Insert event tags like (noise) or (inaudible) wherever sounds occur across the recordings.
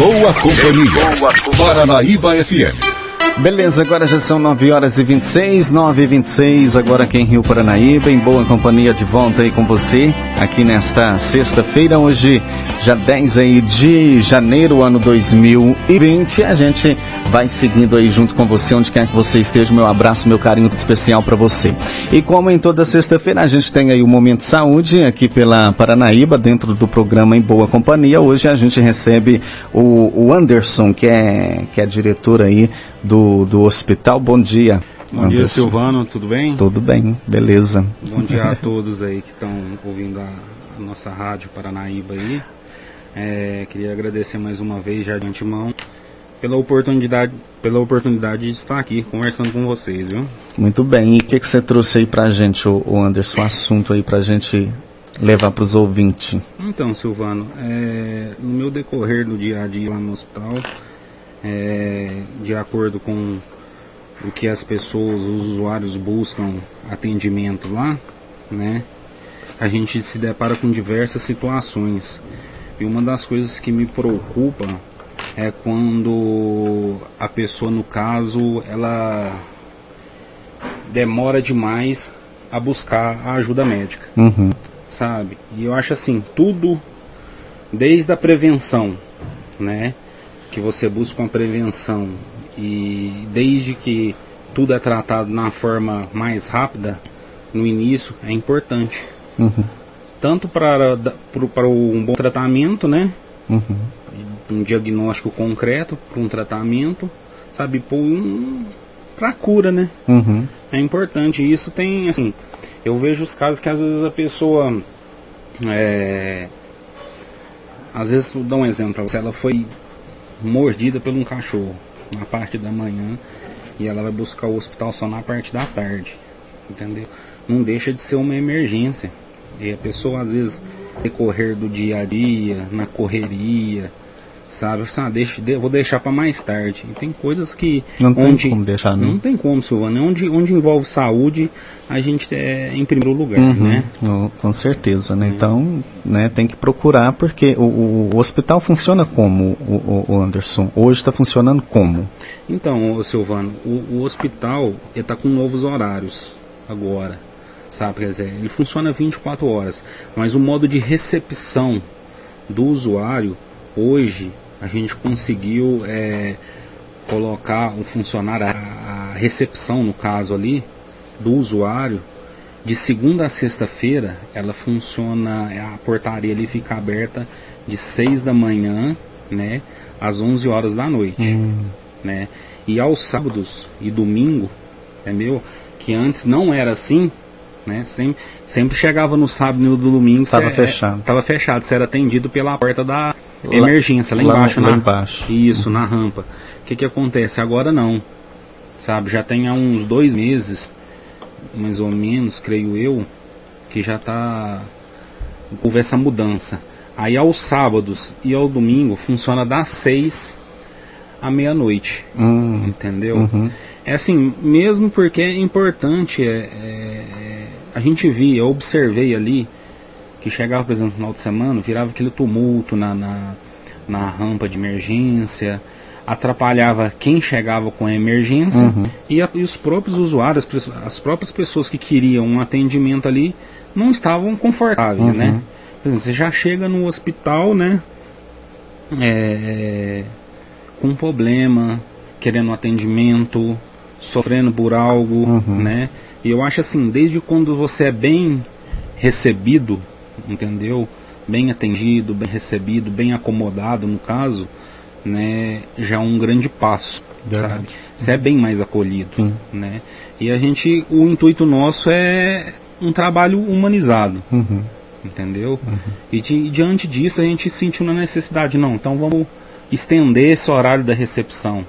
boa companhia. Paranaíba FM. Beleza, agora já são 9 horas e 26, 9 e 26, agora aqui em Rio Paranaíba, em boa companhia de volta aí com você, aqui nesta sexta-feira, hoje já 10 aí de janeiro, ano 2020, a gente vai seguindo aí junto com você, onde quer que você esteja, meu abraço, meu carinho especial para você. E como em toda sexta-feira a gente tem aí o Momento Saúde, aqui pela Paranaíba, dentro do programa Em Boa Companhia, hoje a gente recebe o, o Anderson, que é, que é diretor aí do, do hospital. Bom dia. Bom dia, Silvano, tudo bem? Tudo bem, beleza. Bom dia a todos aí que estão ouvindo a, a, nossa rádio Paranaíba aí. É, queria agradecer mais uma vez já de antemão pela oportunidade, pela oportunidade de estar aqui conversando com vocês, viu? Muito bem. E o que, que você trouxe aí pra gente, o, Anderson, o assunto aí pra gente levar para os ouvintes? Então, Silvano, é, no meu decorrer do dia a dia lá no hospital, é, de acordo com o que as pessoas, os usuários buscam atendimento lá, né? A gente se depara com diversas situações. E uma das coisas que me preocupa é quando a pessoa, no caso, ela demora demais a buscar a ajuda médica. Uhum. Sabe? E eu acho assim, tudo desde a prevenção, né? Que você busca uma prevenção e desde que tudo é tratado na forma mais rápida no início é importante uhum. tanto para para um bom tratamento né uhum. um diagnóstico concreto para um tratamento sabe por um para cura né uhum. é importante isso tem assim eu vejo os casos que às vezes a pessoa é, às vezes vou dar um exemplo se ela foi mordida por um cachorro na parte da manhã e ela vai buscar o hospital só na parte da tarde, entendeu? Não deixa de ser uma emergência. E a pessoa às vezes decorrer do dia a dia, na correria, sabe? Assim, ah, deixa, vou deixar para mais tarde. E tem coisas que. Não tem onde, como deixar, não. Não tem como, Silvana. Onde, onde envolve saúde, a gente é em primeiro lugar, uhum, né? Com certeza, né? É. Então, né, tem que procurar, porque o, o, o hospital funciona como, o, o Anderson? Hoje está funcionando como? Então, Silvano, o, o hospital está com novos horários agora. Sabe, quer dizer, ele funciona 24 horas, mas o modo de recepção do usuário hoje a gente conseguiu é, colocar um funcionário, a, a, recepção no caso ali, do usuário, de segunda a sexta-feira, ela funciona, a portaria ali fica aberta de 6 da manhã, né, às 11 horas da noite, hum. né, e aos sábados e domingo, entendeu, que antes não era assim, né, sempre, sempre chegava no sábado e no domingo, estava fechado, estava fechado, você era atendido pela porta da emergência, lá, lá embaixo. Lá na, embaixo. Isso, na rampa. O que, que acontece? Agora não. Sabe, já tem há uns dois meses, mais ou menos, creio eu, que já está houve essa mudança. Aí aos sábados e ao domingo funciona das seis à meia-noite. Hum, entendeu? Uhum. É assim, mesmo porque é importante, é, é, a gente via, eu observei ali, que chegava, por exemplo, no final de semana, virava aquele tumulto na, na, na rampa de emergência, atrapalhava quem chegava com a emergência uhum. e, a, e, os próprios usuários, as próprias pessoas que queriam um atendimento ali, não estavam confortáveis, uhum. né? Exemplo, você já chega no hospital, né? É, com um problema, querendo um atendimento, sofrendo por algo, uhum. né? E eu acho assim, desde quando você é bem recebido entendeu? Bem atendido, bem recebido, bem acomodado no caso, né? Já é um grande passo, Verdade. sabe? Você é bem mais acolhido, Sim. né? E a gente, o intuito nosso é um trabalho humanizado, uhum. entendeu? Uhum. E de, diante disso a gente sentiu na necessidade, não, então vamos estender esse horário da recepção,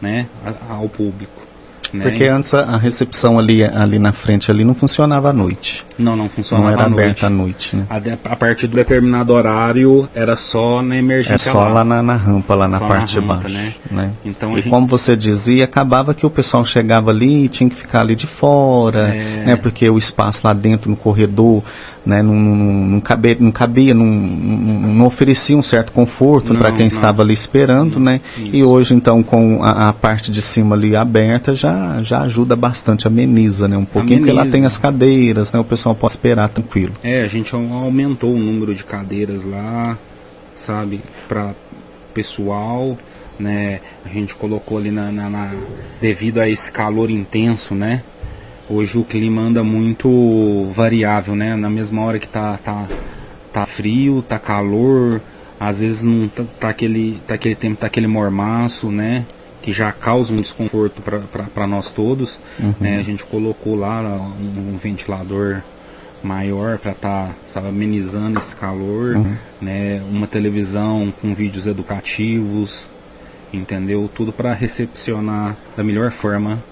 né, ao público. Né? Porque antes a, recepção ali, ali na frente ali não funcionava à noite. Não, não funcionava Não era à noite. aberta à noite, né? A, a, partir de determinado horário era só na emergência. É só lá, lá na, na, rampa, lá na só parte na de rampa, baixo. Né? né? Então, e gente... como você dizia, acabava que o pessoal chegava ali e tinha que ficar ali de fora, é... né? Porque o espaço lá dentro no corredor né, não, não, cabia, não, cabia não, não, oferecia um certo conforto para quem não. estava ali esperando, né? Isso. E hoje, então, com a, a, parte de cima ali aberta, já, já ajuda bastante, ameniza, né? Um pouquinho, ameniza. porque lá tem as cadeiras, né? O pessoal pode esperar tranquilo. É, a gente aumentou o número de cadeiras lá, sabe, para pessoal, né? A gente colocou ali na, na, na devido a esse calor intenso, né? Hoje o clima anda muito variável, né? Na mesma hora que tá, tá, tá frio, tá calor, às vezes não tá, tá aquele, tá aquele tempo, tá aquele mormaço, né? Que já causa um desconforto para nós todos. Uhum. Né? A gente colocou lá um, um ventilador maior para estar tá, amenizando esse calor, uhum. né? Uma televisão com vídeos educativos, entendeu? Tudo para recepcionar da melhor forma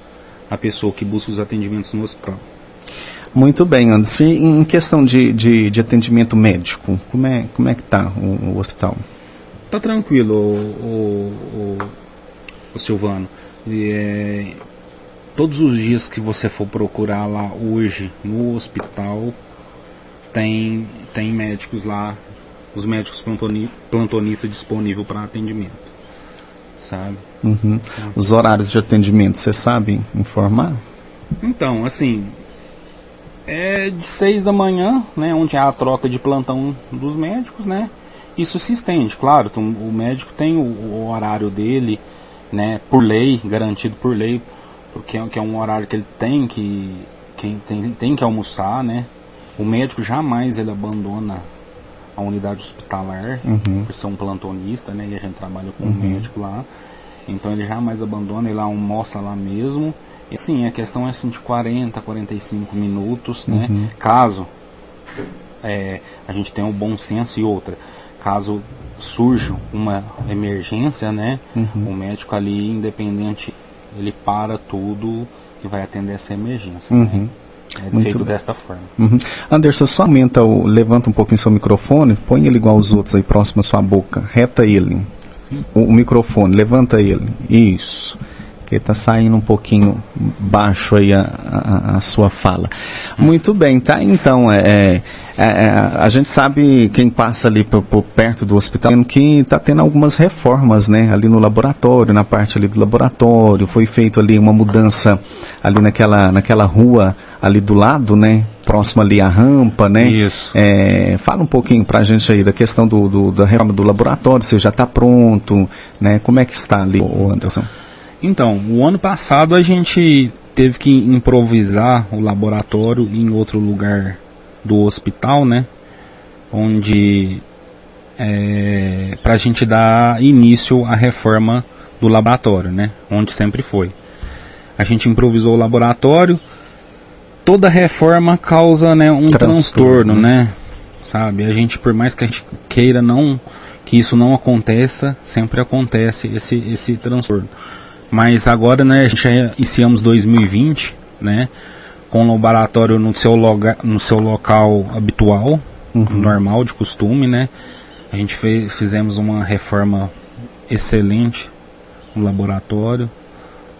a pessoa que busca os atendimentos no hospital. Muito bem, Anderson. E em questão de, de, de, atendimento médico, como é, como é que está o, o, hospital? Está tranquilo, o, o, o Silvano. E, é, todos os dias que você for procurar lá hoje no hospital, tem, tem médicos lá, os médicos plantonistas disponíveis para atendimento sabe? Uhum. Os horários de atendimento, você sabe informar? Então, assim, é de 6 da manhã, né, onde há a troca de plantão dos médicos, né? Isso se estende, claro, o médico tem o, o, horário dele, né, por lei, garantido por lei, porque é, é um horário que ele tem que, que tem, tem que almoçar, né? O médico jamais ele abandona a unidade hospitalar, uhum. por ser um plantonista, né? E a gente trabalha com uhum. um médico lá. Então ele jamais abandona, ele lá almoça lá mesmo. E sim, a questão é assim de 40, 45 minutos, né? Uhum. Caso é, a gente tenha um bom senso e outra, caso surja uma emergência, né? Uhum. O médico ali, independente, ele para tudo e vai atender essa emergência. Né? É Muito feito bem. desta forma. Uhum. Anderson, só aumenta o. Levanta um pouquinho seu microfone, põe ele igual aos outros aí próximo à sua boca. Reta ele. O, o, microfone, levanta ele. Isso. Que está saindo um pouquinho baixo aí a, a, a sua fala. Muito bem, tá? Então, é, é, é, a gente sabe, quem passa ali por, por perto do hospital, que está tendo algumas reformas, né? Ali no laboratório, na parte ali do laboratório. Foi feito ali uma mudança ali naquela, naquela rua ali do lado, né? Próximo ali à rampa, né? Isso. É, fala um pouquinho para a gente aí da questão do, do, da reforma do laboratório, se já está pronto, né? Como é que está ali, o Anderson? Então, o ano passado a gente teve que improvisar o laboratório em outro lugar do hospital, né? Onde é, para a gente dar início à reforma do laboratório, né? Onde sempre foi. A gente improvisou o laboratório, toda reforma causa né, um transtorno, transtorno, né? Sabe? A gente, por mais que a gente queira não que isso não aconteça, sempre acontece esse, esse transtorno. Mas agora, né, a gente já iniciamos 2020, né? Com o laboratório no seu, loga, no seu local habitual, uhum. normal, de costume, né? A gente fez, fizemos uma reforma excelente no laboratório,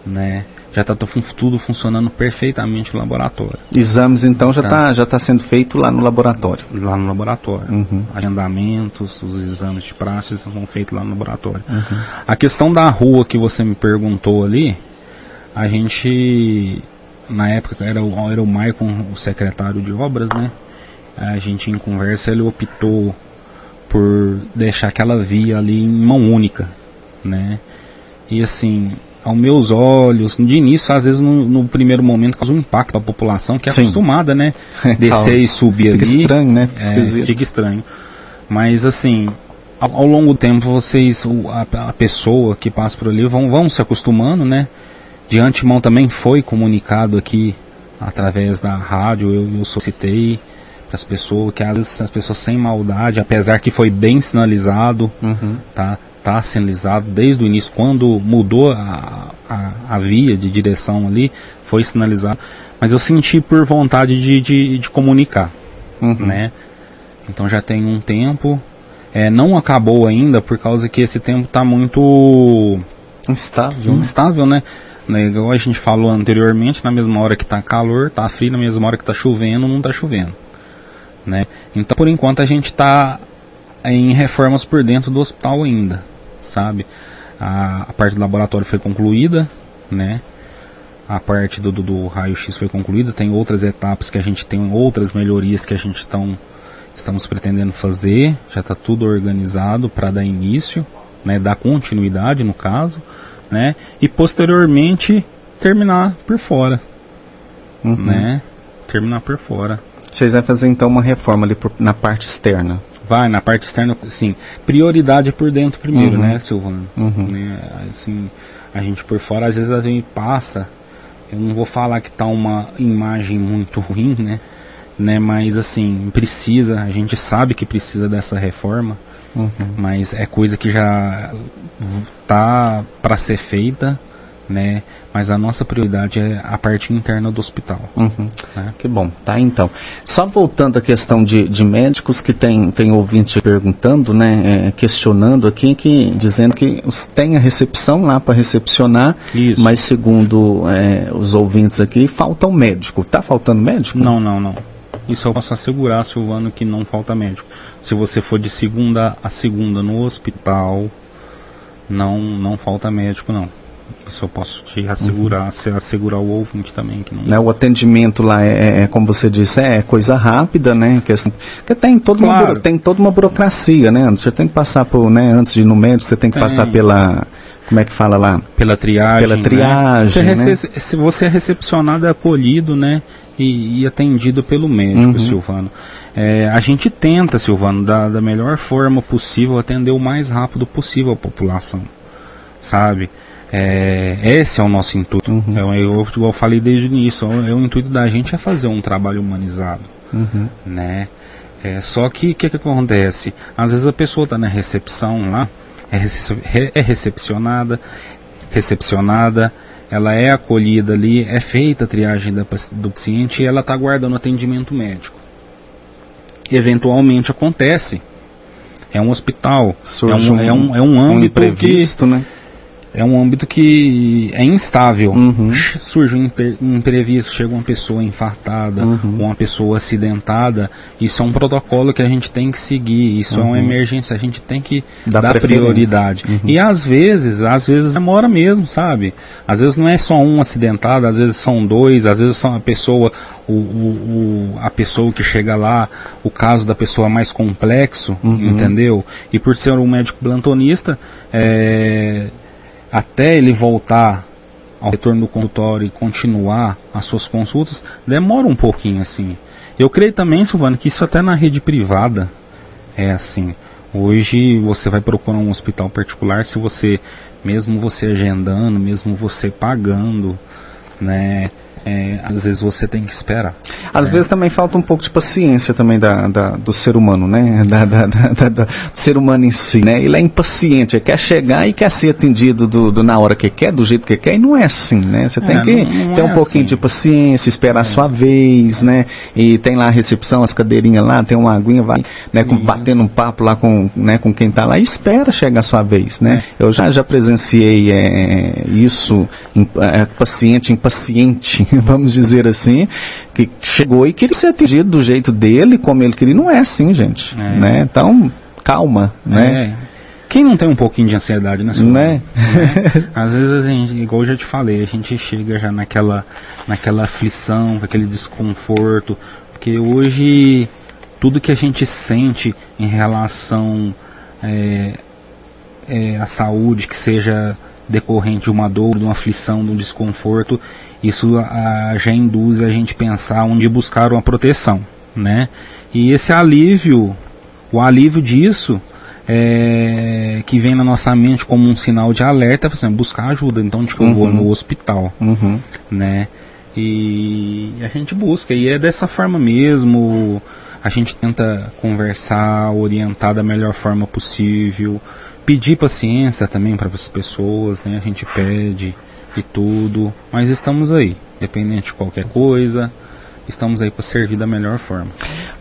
né? Já está tudo funcionando perfeitamente no laboratório. Exames então já está tá, já tá sendo feito lá no laboratório? Lá no laboratório. Uhum. Agendamentos, os exames de praxe são feitos lá no laboratório. Uhum. A questão da rua que você me perguntou ali, a gente, na época era o, era o Maicon, o secretário de obras, né? A gente em conversa ele optou por deixar aquela via ali em mão única, né? E assim, aos meus olhos, de início, às vezes no, no primeiro momento causa um impacto à população que é Sim. acostumada, né? (laughs) Descer e subir fica ali. Fica estranho, né? Fica, é, fica estranho. Mas assim, ao, ao, longo do tempo vocês, a, a, pessoa que passa por ali vão, vão se acostumando, né? De antemão também foi comunicado aqui através da rádio, eu, eu solicitei para as pessoas, que às vezes as pessoas sem maldade, apesar que foi bem sinalizado, uhum. tá? Está sinalizado desde o início, quando mudou a, a, a, via de direção ali, foi sinalizado. Mas eu senti por vontade de, de, de comunicar, uhum. né? Então já tem um tempo, é, não acabou ainda por causa que esse tempo está muito instável, instável, né? né? Igual a gente falou anteriormente, na mesma hora que está calor, está frio, na mesma hora que está chovendo, não está chovendo. né? Então, por enquanto, a gente está em reformas por dentro do hospital ainda, sabe? A, a parte do laboratório foi concluída, né? A parte do, do, do raio-x foi concluída, tem outras etapas que a gente tem outras melhorias que a gente estão estamos pretendendo fazer, já está tudo organizado para dar início, né, dar continuidade no caso, né, e posteriormente terminar por fora, uhum. né, terminar por fora. Vocês vão fazer então uma reforma ali por, na parte externa? Vai, na parte externa, sim. Prioridade por dentro primeiro, uhum. né, Silvano? Uhum. Né, assim, a gente por fora, às vezes a gente passa, eu não vou falar que tá uma imagem muito ruim, né? né? Mas assim, precisa, a gente sabe que precisa dessa reforma, uhum. mas é coisa que já tá para ser feita, né? Mas a nossa prioridade é a parte interna do hospital. Uhum. Né? Que bom, tá então. Só voltando à questão de, de médicos que tem, tem ouvinte perguntando, né? É, questionando aqui, que, dizendo que tem a recepção lá para recepcionar, Isso. mas segundo é, os ouvintes aqui, falta um médico. Tá faltando médico? Não, não, não. Isso eu posso assegurar, Silvano, que não falta médico. Se você for de segunda a segunda no hospital, não, não falta médico, não. Eu posso te assegurar, uhum. se assegurar o ouvinte também. Que não... É, o atendimento lá é, é, como você disse, é coisa rápida, né? Que, assim, que tem, toda claro. uma, tem toda uma burocracia, né? Você tem que passar por, né, antes de ir no médico, você tem que tem. passar pela como é que fala lá? Pela triagem. Pela triagem. Né? Você, né? Se você é recepcionado, é acolhido, né? e, e atendido pelo médico, uhum. Silvano. É, a gente tenta, Silvano, da, da melhor forma possível, atender o mais rápido possível a população, sabe? É, esse é o nosso intuito. Uhum. É, eu, eu, falei desde o início, é, o intuito da gente é fazer um trabalho humanizado, uhum. né? É, só que o que, que acontece? Às vezes a pessoa está na recepção lá, é, recep é recepcionada, recepcionada, ela é acolhida ali, é feita a triagem da, do paciente e ela está aguardando atendimento médico. Eventualmente acontece. É um hospital, é um, é um, é um âmbito um que, né? É um âmbito que é instável. Uhum. Surge um imprevisto, chega uma pessoa infartada, uhum. uma pessoa acidentada. Isso é um protocolo que a gente tem que seguir. Isso uhum. é uma uhum. emergência, a gente tem que Dá dar prioridade. Uhum. E às vezes, às vezes demora mesmo, sabe? Às vezes não é só um acidentado, às vezes são dois, às vezes são a pessoa, o, o, o a pessoa que chega lá, o caso da pessoa mais complexo, uhum. entendeu? E por ser um médico plantonista, é até ele voltar ao retorno do consultório e continuar as suas consultas, demora um pouquinho assim. Eu creio também, Silvano, que isso até na rede privada é assim. Hoje você vai procurar um hospital particular, se você, mesmo você agendando, mesmo você pagando, né, é, às vezes você tem que esperar. Às é. vezes também falta um pouco de paciência também da, da do ser humano, né? Da, da, da, do ser humano em si, né? Ele é impaciente, ele quer chegar e quer ser atendido do, do, na hora que quer, do jeito que quer, e não é assim, né? Você tem é, que não, não ter um é pouquinho assim. de paciência, esperar a sua é. vez, né? E tem lá a recepção, as cadeirinhas lá, tem uma aguinha, vai, né? Com, batendo um papo lá com, né, com quem está lá e espera chegar a sua vez, né? Eu já, já presenciei isso, paciente impaciente, (laughs) vamos dizer assim, que chegou e queria ser atendido do jeito dele, como ele queria. Não é assim, gente. É. Né? Então, calma, né? É. Quem não tem um pouquinho de ansiedade, né? Né? né? Às vezes a gente, igual eu já te falei, a gente chega já naquela, naquela aflição, aquele desconforto, porque hoje tudo que a gente sente em relação é, é, à saúde, que seja decorrente de uma dor, de uma aflição, de um desconforto, isso a, já induz a gente pensar onde buscar uma proteção, né? E esse alívio, o alívio disso, é, que vem na nossa mente como um sinal de alerta, assim, buscar ajuda. Então, tipo, uhum. eu vou uhum. no hospital, uhum. né? E a gente busca, e é dessa forma mesmo. A gente tenta conversar, orientar da melhor forma possível, pedir paciência também para as pessoas, né? A gente pede e tudo, mas estamos aí, dependente de qualquer coisa, estamos aí para servir da melhor forma.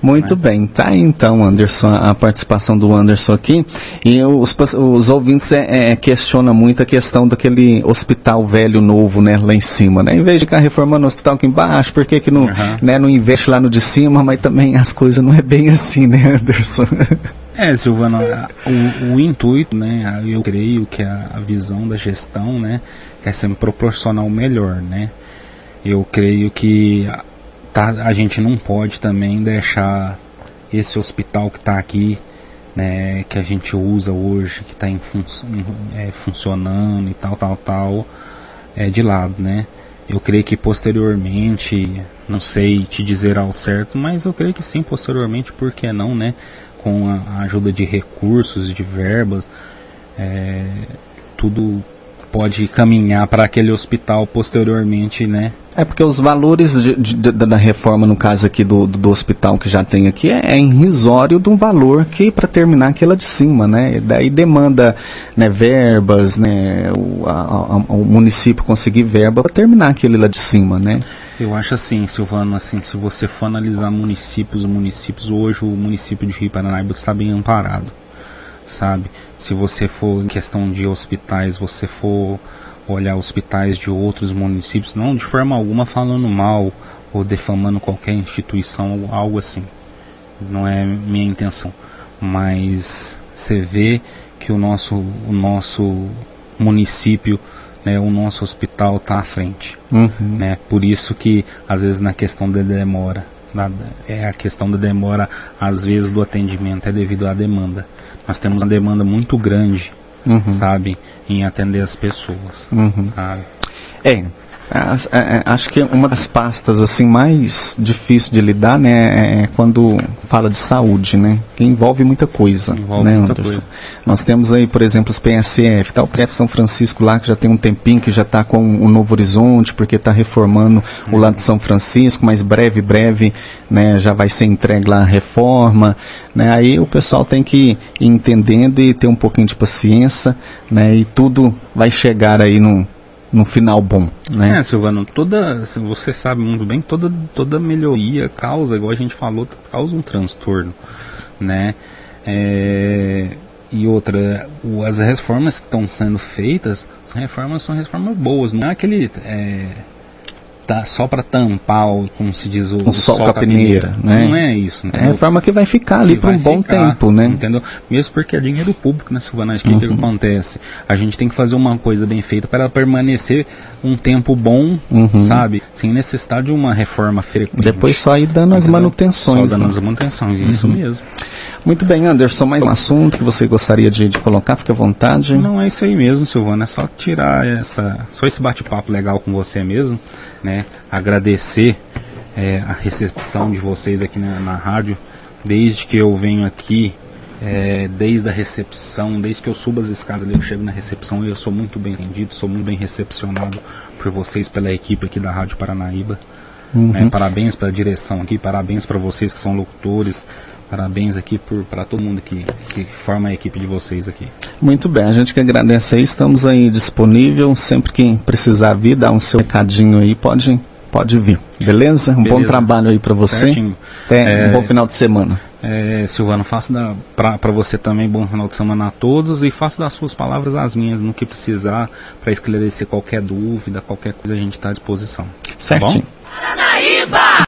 Muito né? bem, tá aí então, Anderson, a participação do Anderson aqui. E os, os ouvintes é, é, questionam muito a questão daquele hospital velho novo, né, lá em cima, né? Em vez de ficar reformando o hospital aqui embaixo, por que, que não, uhum. né, não investe lá no de cima, mas também as coisas não é bem assim, né, (laughs) Anderson? É, Silvano, o, o, intuito, né, eu creio que a, a visão da gestão, né, é sempre proporcionar o melhor, né. Eu creio que tá, a gente não pode também deixar esse hospital que está aqui, né, que a gente usa hoje, que está fun é, funcionando e tal, tal, tal, é, de lado, né. Eu creio que posteriormente, não sei te dizer ao certo, mas eu creio que sim, posteriormente, por que não, né, com a ajuda de recursos, de verbas, é, tudo pode caminhar para aquele hospital posteriormente, né? É porque os valores de, de, da reforma, no caso aqui do, do, hospital que já tem aqui, é, é irrisório de um valor que para terminar aquela de cima, né? Daí demanda né, verbas, né? O, a, a, o município conseguir verba para terminar aquele lá de cima, né? Eu acho assim, Silvano, assim, se você for analisar municípios, municípios, hoje o município de Rio Paranaíba está bem amparado sabe? Se você for em questão de hospitais, você for olhar hospitais de outros municípios, não de forma alguma falando mal ou defamando qualquer instituição ou algo assim. Não é minha intenção. Mas você vê que o nosso, o nosso município, né, o nosso hospital está à frente. Uhum. Né? Por isso que às vezes na questão da demora, na, é a questão da demora às vezes do atendimento é devido à demanda nós temos uma demanda muito grande, uhum. sabe, em atender as pessoas, uhum. sabe? É, acho que uma das pastas assim mais difícil de lidar, né, é, é quando fala de saúde, né, que envolve muita coisa, envolve né, muita Coisa. Nós temos aí, por exemplo, os PSF, tá, o PSF São Francisco lá que já tem um tempinho que já está com o Novo Horizonte, porque está reformando o lado de São Francisco, mas breve, breve, né, já vai ser entregue lá a reforma, né, aí o pessoal tem que ir entendendo e ter um pouquinho de paciência, né, e tudo vai chegar aí no no final bom, né? É, Silvano, toda, você sabe muito bem, toda, toda melhoria causa, igual a gente falou, causa um transtorno, né? É, e outra, as reformas que estão sendo feitas, são reformas, são reformas boas, não é aquele é, tá só para tampar, o, como se diz, o, o sol, sol com a peneira, né? Não é isso. Entendeu? É a forma que vai ficar ali por um bom ficar, tempo, né? Entendeu? Mesmo porque é dinheiro público, né, Silvana? O que, uhum. que acontece? A gente tem que fazer uma coisa bem feita para permanecer um tempo bom, uhum. sabe? Sem necessidade de uma reforma frequente. Depois só ir dando as manutenções. Só dando né? as manutenções, uhum. isso mesmo. Muito bem, Anderson, mais um assunto que você gostaria de, de, colocar, fique à vontade. Não, é isso aí mesmo, Silvana, é só tirar essa, só esse bate-papo legal com você mesmo, né? Agradecer é, a recepção de vocês aqui na, na rádio, desde que eu venho aqui, é, desde a recepção, desde que eu subo as escadas ali, eu chego na recepção, eu sou muito bem rendido, sou muito bem recepcionado por vocês, pela equipe aqui da Rádio Paranaíba. Uhum. É, parabéns pela direção aqui, parabéns para vocês que são locutores, Parabéns aqui para todo mundo que, que forma a equipe de vocês aqui. Muito bem, a gente que agradece aí, estamos aí disponível, sempre que precisar vir, dar um seu recadinho aí, pode, pode vir, beleza? Um beleza. bom trabalho aí para você, Certinho. até é, um bom final de semana. É, Silvano, faço para você também bom final de semana a todos e faço das suas palavras as minhas no que precisar para esclarecer qualquer dúvida, qualquer coisa a gente está à disposição. Certinho. Tá